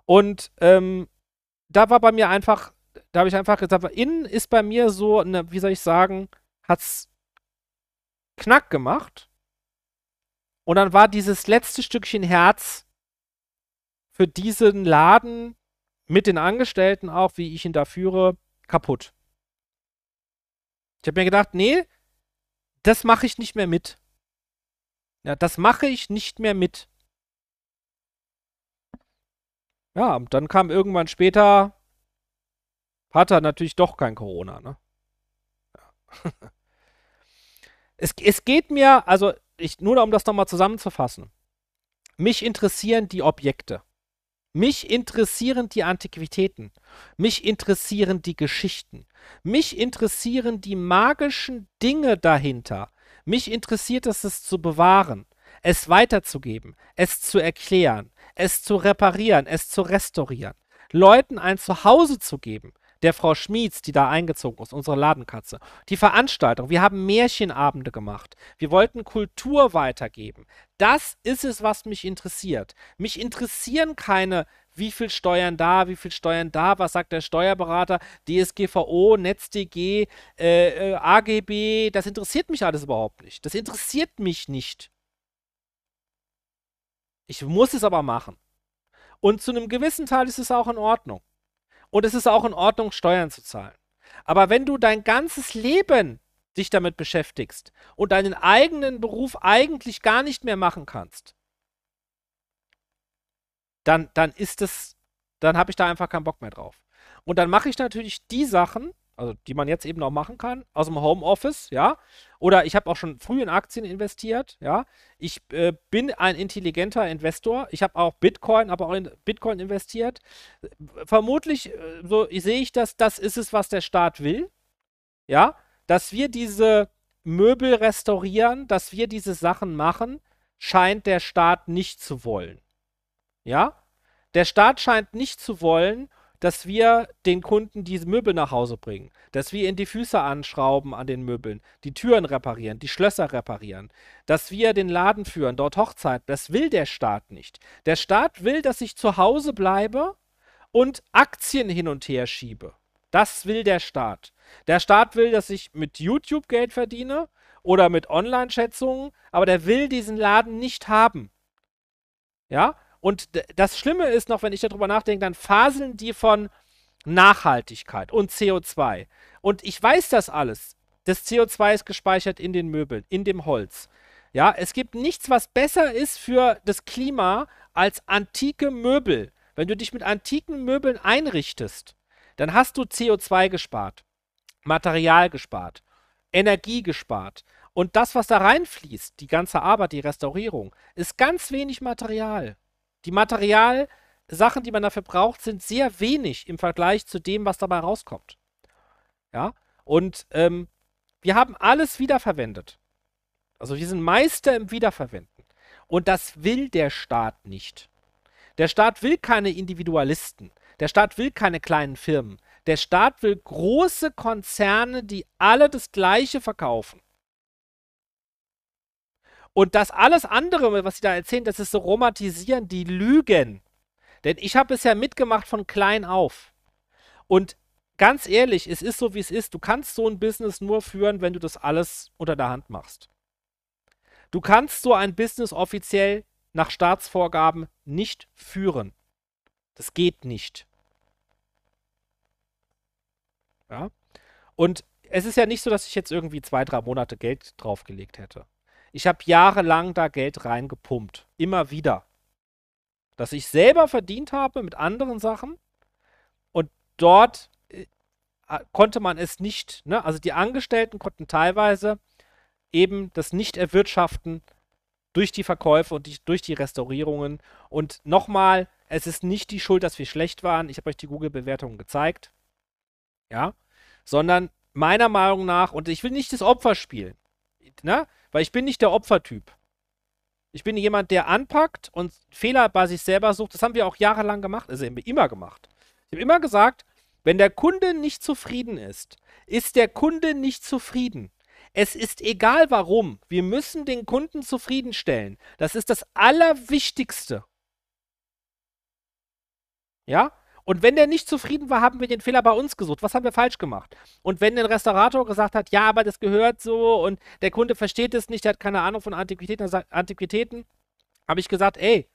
Und ähm, da war bei mir einfach, da habe ich einfach gesagt, innen ist bei mir so eine, wie soll ich sagen, hat's Knack gemacht. Und dann war dieses letzte Stückchen Herz für diesen Laden mit den Angestellten auch, wie ich ihn da führe, kaputt. Ich habe mir gedacht, nee, das mache ich nicht mehr mit. Ja, das mache ich nicht mehr mit. Ja, und dann kam irgendwann später, hat er natürlich doch kein Corona, ne? Es, es geht mir, also ich, nur um das nochmal zusammenzufassen. Mich interessieren die Objekte. Mich interessieren die Antiquitäten. Mich interessieren die Geschichten. Mich interessieren die magischen Dinge dahinter. Mich interessiert es, es zu bewahren, es weiterzugeben, es zu erklären, es zu reparieren, es zu restaurieren. Leuten ein Zuhause zu geben, der Frau Schmieds, die da eingezogen ist, unsere Ladenkatze. Die Veranstaltung, wir haben Märchenabende gemacht. Wir wollten Kultur weitergeben. Das ist es, was mich interessiert. Mich interessieren keine, wie viel Steuern da, wie viel Steuern da, was sagt der Steuerberater, DSGVO, NetzDG, äh, äh, AGB, das interessiert mich alles überhaupt nicht. Das interessiert mich nicht. Ich muss es aber machen. Und zu einem gewissen Teil ist es auch in Ordnung. Und es ist auch in Ordnung, Steuern zu zahlen. Aber wenn du dein ganzes Leben dich damit beschäftigst und deinen eigenen Beruf eigentlich gar nicht mehr machen kannst, dann, dann ist es, dann habe ich da einfach keinen Bock mehr drauf. Und dann mache ich natürlich die Sachen, also die man jetzt eben noch machen kann, aus dem Homeoffice, ja. Oder ich habe auch schon früh in Aktien investiert, ja. Ich äh, bin ein intelligenter Investor. Ich habe auch Bitcoin, aber auch in Bitcoin investiert. Vermutlich, äh, so sehe ich das, das ist es, was der Staat will, ja. Dass wir diese Möbel restaurieren, dass wir diese Sachen machen, scheint der Staat nicht zu wollen. Ja? Der Staat scheint nicht zu wollen, dass wir den Kunden diese Möbel nach Hause bringen, dass wir ihnen die Füße anschrauben an den Möbeln, die Türen reparieren, die Schlösser reparieren, dass wir den Laden führen, dort Hochzeit, das will der Staat nicht. Der Staat will, dass ich zu Hause bleibe und Aktien hin und her schiebe. Das will der Staat. Der Staat will, dass ich mit YouTube Geld verdiene oder mit Online-Schätzungen, aber der will diesen Laden nicht haben. Ja? Und das Schlimme ist noch, wenn ich darüber nachdenke, dann faseln die von Nachhaltigkeit und CO2. Und ich weiß das alles. Das CO2 ist gespeichert in den Möbeln, in dem Holz. Ja, es gibt nichts, was besser ist für das Klima als antike Möbel. Wenn du dich mit antiken Möbeln einrichtest, dann hast du CO2 gespart, Material gespart, Energie gespart. Und das, was da reinfließt, die ganze Arbeit, die Restaurierung, ist ganz wenig Material. Die Materialsachen, die man dafür braucht, sind sehr wenig im Vergleich zu dem, was dabei rauskommt. Ja, und ähm, wir haben alles wiederverwendet. Also wir sind Meister im Wiederverwenden. Und das will der Staat nicht. Der Staat will keine Individualisten. Der Staat will keine kleinen Firmen. Der Staat will große Konzerne, die alle das Gleiche verkaufen. Und das alles andere, was sie da erzählen, das ist so romantisieren, die lügen. Denn ich habe es ja mitgemacht von klein auf. Und ganz ehrlich, es ist so, wie es ist. Du kannst so ein Business nur führen, wenn du das alles unter der Hand machst. Du kannst so ein Business offiziell nach Staatsvorgaben nicht führen. Das geht nicht. Ja? Und es ist ja nicht so, dass ich jetzt irgendwie zwei, drei Monate Geld draufgelegt hätte. Ich habe jahrelang da Geld reingepumpt. Immer wieder. Dass ich selber verdient habe mit anderen Sachen. Und dort äh, konnte man es nicht, ne? also die Angestellten konnten teilweise eben das nicht erwirtschaften durch die Verkäufe und die, durch die Restaurierungen. Und nochmal, es ist nicht die Schuld, dass wir schlecht waren. Ich habe euch die Google-Bewertungen gezeigt. Ja. Sondern meiner Meinung nach, und ich will nicht das Opfer spielen, ne? Weil ich bin nicht der Opfertyp. Ich bin jemand, der anpackt und Fehler bei sich selber sucht. Das haben wir auch jahrelang gemacht. Also immer gemacht. Ich habe immer gesagt, wenn der Kunde nicht zufrieden ist, ist der Kunde nicht zufrieden. Es ist egal warum. Wir müssen den Kunden zufriedenstellen. Das ist das Allerwichtigste. Ja? Und wenn der nicht zufrieden war, haben wir den Fehler bei uns gesucht. Was haben wir falsch gemacht? Und wenn der Restaurator gesagt hat, ja, aber das gehört so und der Kunde versteht es nicht, der hat keine Ahnung von Antiquitäten, Antiquitäten habe ich gesagt, ey,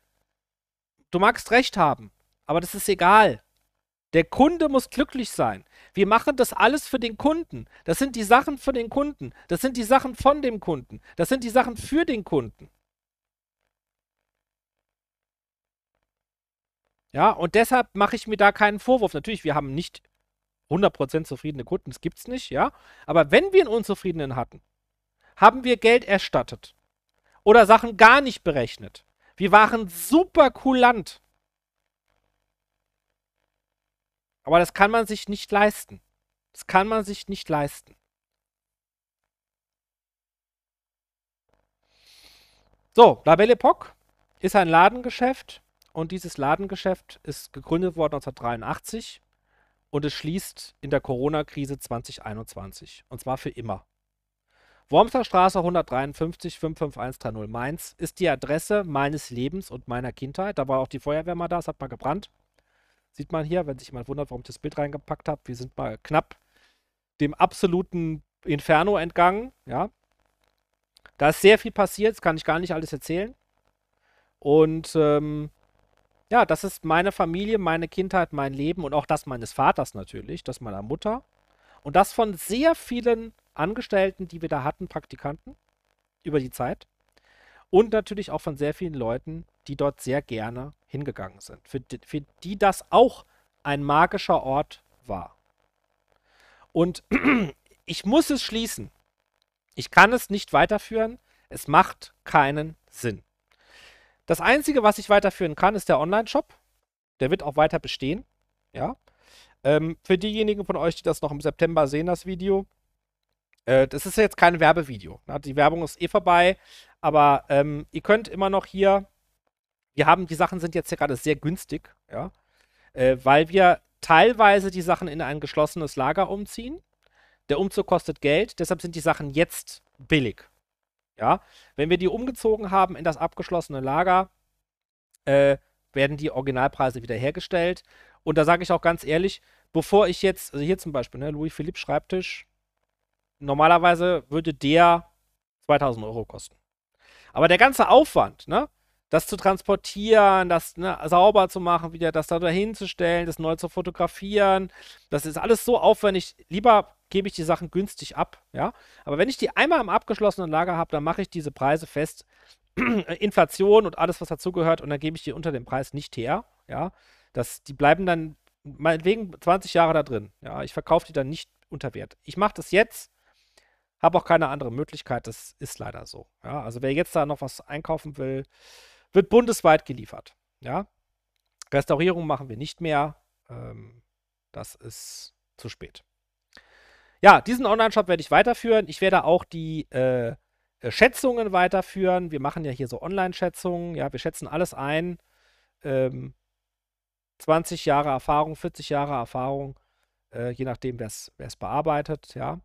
du magst recht haben, aber das ist egal. Der Kunde muss glücklich sein. Wir machen das alles für den Kunden. Das sind die Sachen für den Kunden. Das sind die Sachen von dem Kunden. Das sind die Sachen für den Kunden. Ja, und deshalb mache ich mir da keinen Vorwurf. Natürlich, wir haben nicht 100% zufriedene Kunden, das gibt es nicht, ja. Aber wenn wir einen Unzufriedenen hatten, haben wir Geld erstattet oder Sachen gar nicht berechnet. Wir waren super kulant. Aber das kann man sich nicht leisten. Das kann man sich nicht leisten. So, La Belle Époque ist ein Ladengeschäft und dieses Ladengeschäft ist gegründet worden 1983 und es schließt in der Corona-Krise 2021. Und zwar für immer. Wormser Straße 153 55130 Mainz ist die Adresse meines Lebens und meiner Kindheit. Da war auch die Feuerwehr mal da, es hat mal gebrannt. Sieht man hier, wenn sich jemand wundert, warum ich das Bild reingepackt habe. Wir sind mal knapp dem absoluten Inferno entgangen. Ja. Da ist sehr viel passiert, das kann ich gar nicht alles erzählen. Und ähm, ja, das ist meine Familie, meine Kindheit, mein Leben und auch das meines Vaters natürlich, das meiner Mutter. Und das von sehr vielen Angestellten, die wir da hatten, Praktikanten, über die Zeit. Und natürlich auch von sehr vielen Leuten, die dort sehr gerne hingegangen sind. Für die, für die das auch ein magischer Ort war. Und ich muss es schließen. Ich kann es nicht weiterführen. Es macht keinen Sinn. Das Einzige, was ich weiterführen kann, ist der Online-Shop. Der wird auch weiter bestehen. Ja. Ähm, für diejenigen von euch, die das noch im September sehen, das Video. Äh, das ist jetzt kein Werbevideo. Na, die Werbung ist eh vorbei. Aber ähm, ihr könnt immer noch hier wir haben, die Sachen sind jetzt hier gerade sehr günstig, ja, äh, weil wir teilweise die Sachen in ein geschlossenes Lager umziehen. Der Umzug kostet Geld, deshalb sind die Sachen jetzt billig. Ja, wenn wir die umgezogen haben in das abgeschlossene Lager, äh, werden die Originalpreise wiederhergestellt. Und da sage ich auch ganz ehrlich, bevor ich jetzt, also hier zum Beispiel, ne, Louis Philippe Schreibtisch, normalerweise würde der 2000 Euro kosten. Aber der ganze Aufwand, ne, das zu transportieren, das ne, sauber zu machen, wieder das da hinzustellen, das neu zu fotografieren, das ist alles so aufwendig. Lieber gebe ich die Sachen günstig ab, ja. Aber wenn ich die einmal im abgeschlossenen Lager habe, dann mache ich diese Preise fest. Inflation und alles, was dazugehört, und dann gebe ich die unter dem Preis nicht her, ja. Das, die bleiben dann meinetwegen 20 Jahre da drin, ja. Ich verkaufe die dann nicht unter Wert. Ich mache das jetzt, habe auch keine andere Möglichkeit, das ist leider so, ja. Also wer jetzt da noch was einkaufen will, wird bundesweit geliefert. Ja? Restaurierung machen wir nicht mehr. Ähm, das ist zu spät. Ja, diesen Online-Shop werde ich weiterführen. Ich werde auch die äh, Schätzungen weiterführen. Wir machen ja hier so Online-Schätzungen. Ja, wir schätzen alles ein. Ähm, 20 Jahre Erfahrung, 40 Jahre Erfahrung, äh, je nachdem, wer es bearbeitet. Ja,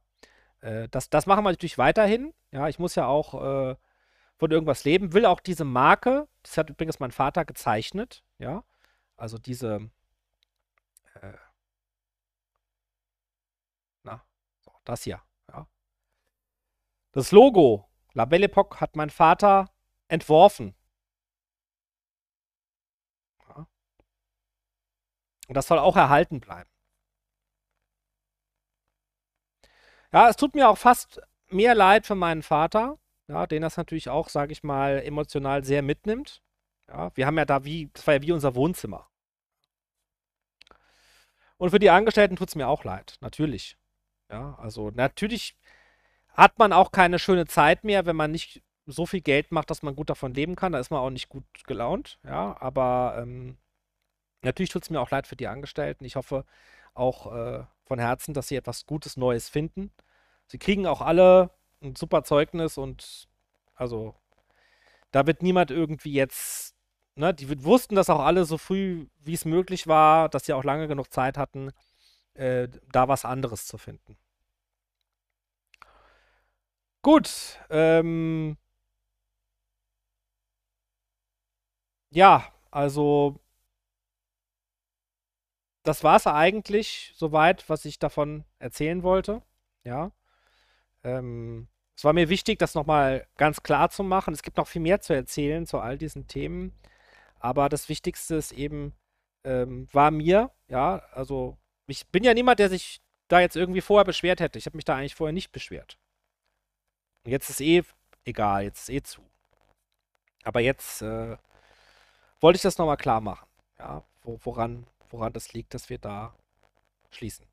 äh, das, das machen wir natürlich weiterhin. Ja, ich muss ja auch äh, von irgendwas leben, will auch diese Marke, das hat übrigens mein Vater gezeichnet, ja, also diese, äh, na, das hier, ja. Das Logo, La Belle Époque, hat mein Vater entworfen. Ja. Und das soll auch erhalten bleiben. Ja, es tut mir auch fast mehr leid für meinen Vater, ja, den das natürlich auch, sage ich mal, emotional sehr mitnimmt. Ja, wir haben ja da wie, das war ja wie unser Wohnzimmer. Und für die Angestellten tut es mir auch leid, natürlich. Ja, also natürlich hat man auch keine schöne Zeit mehr, wenn man nicht so viel Geld macht, dass man gut davon leben kann. Da ist man auch nicht gut gelaunt. Ja, aber ähm, natürlich tut es mir auch leid für die Angestellten. Ich hoffe auch äh, von Herzen, dass sie etwas Gutes Neues finden. Sie kriegen auch alle ein super Zeugnis und also da wird niemand irgendwie jetzt, ne, die wussten das auch alle so früh, wie es möglich war, dass sie auch lange genug Zeit hatten, äh, da was anderes zu finden. Gut, ähm, ja, also das war es eigentlich soweit, was ich davon erzählen wollte. Ja. Ähm, es war mir wichtig, das nochmal ganz klar zu machen. Es gibt noch viel mehr zu erzählen zu all diesen Themen. Aber das Wichtigste ist eben, ähm, war mir, ja, also ich bin ja niemand, der sich da jetzt irgendwie vorher beschwert hätte. Ich habe mich da eigentlich vorher nicht beschwert. Und jetzt ist eh egal, jetzt ist eh zu. Aber jetzt äh, wollte ich das nochmal klar machen. Ja, wo, woran, woran das liegt, dass wir da schließen.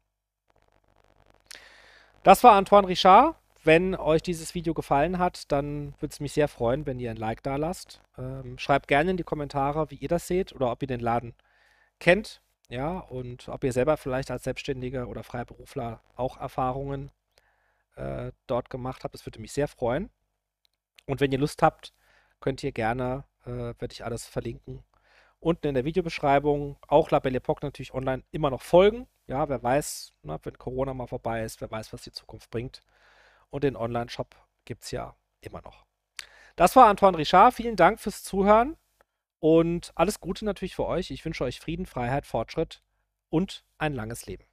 Das war Antoine Richard. Wenn euch dieses Video gefallen hat, dann würde es mich sehr freuen, wenn ihr ein Like da lasst. Ähm, schreibt gerne in die Kommentare, wie ihr das seht oder ob ihr den Laden kennt. Ja, und ob ihr selber vielleicht als Selbstständiger oder Freiberufler auch Erfahrungen äh, dort gemacht habt. Das würde mich sehr freuen. Und wenn ihr Lust habt, könnt ihr gerne, äh, werde ich alles verlinken, unten in der Videobeschreibung. Auch La Belle Epoque natürlich online immer noch folgen. Ja, wer weiß, ne, wenn Corona mal vorbei ist, wer weiß, was die Zukunft bringt. Und den Online-Shop gibt es ja immer noch. Das war Antoine Richard. Vielen Dank fürs Zuhören und alles Gute natürlich für euch. Ich wünsche euch Frieden, Freiheit, Fortschritt und ein langes Leben.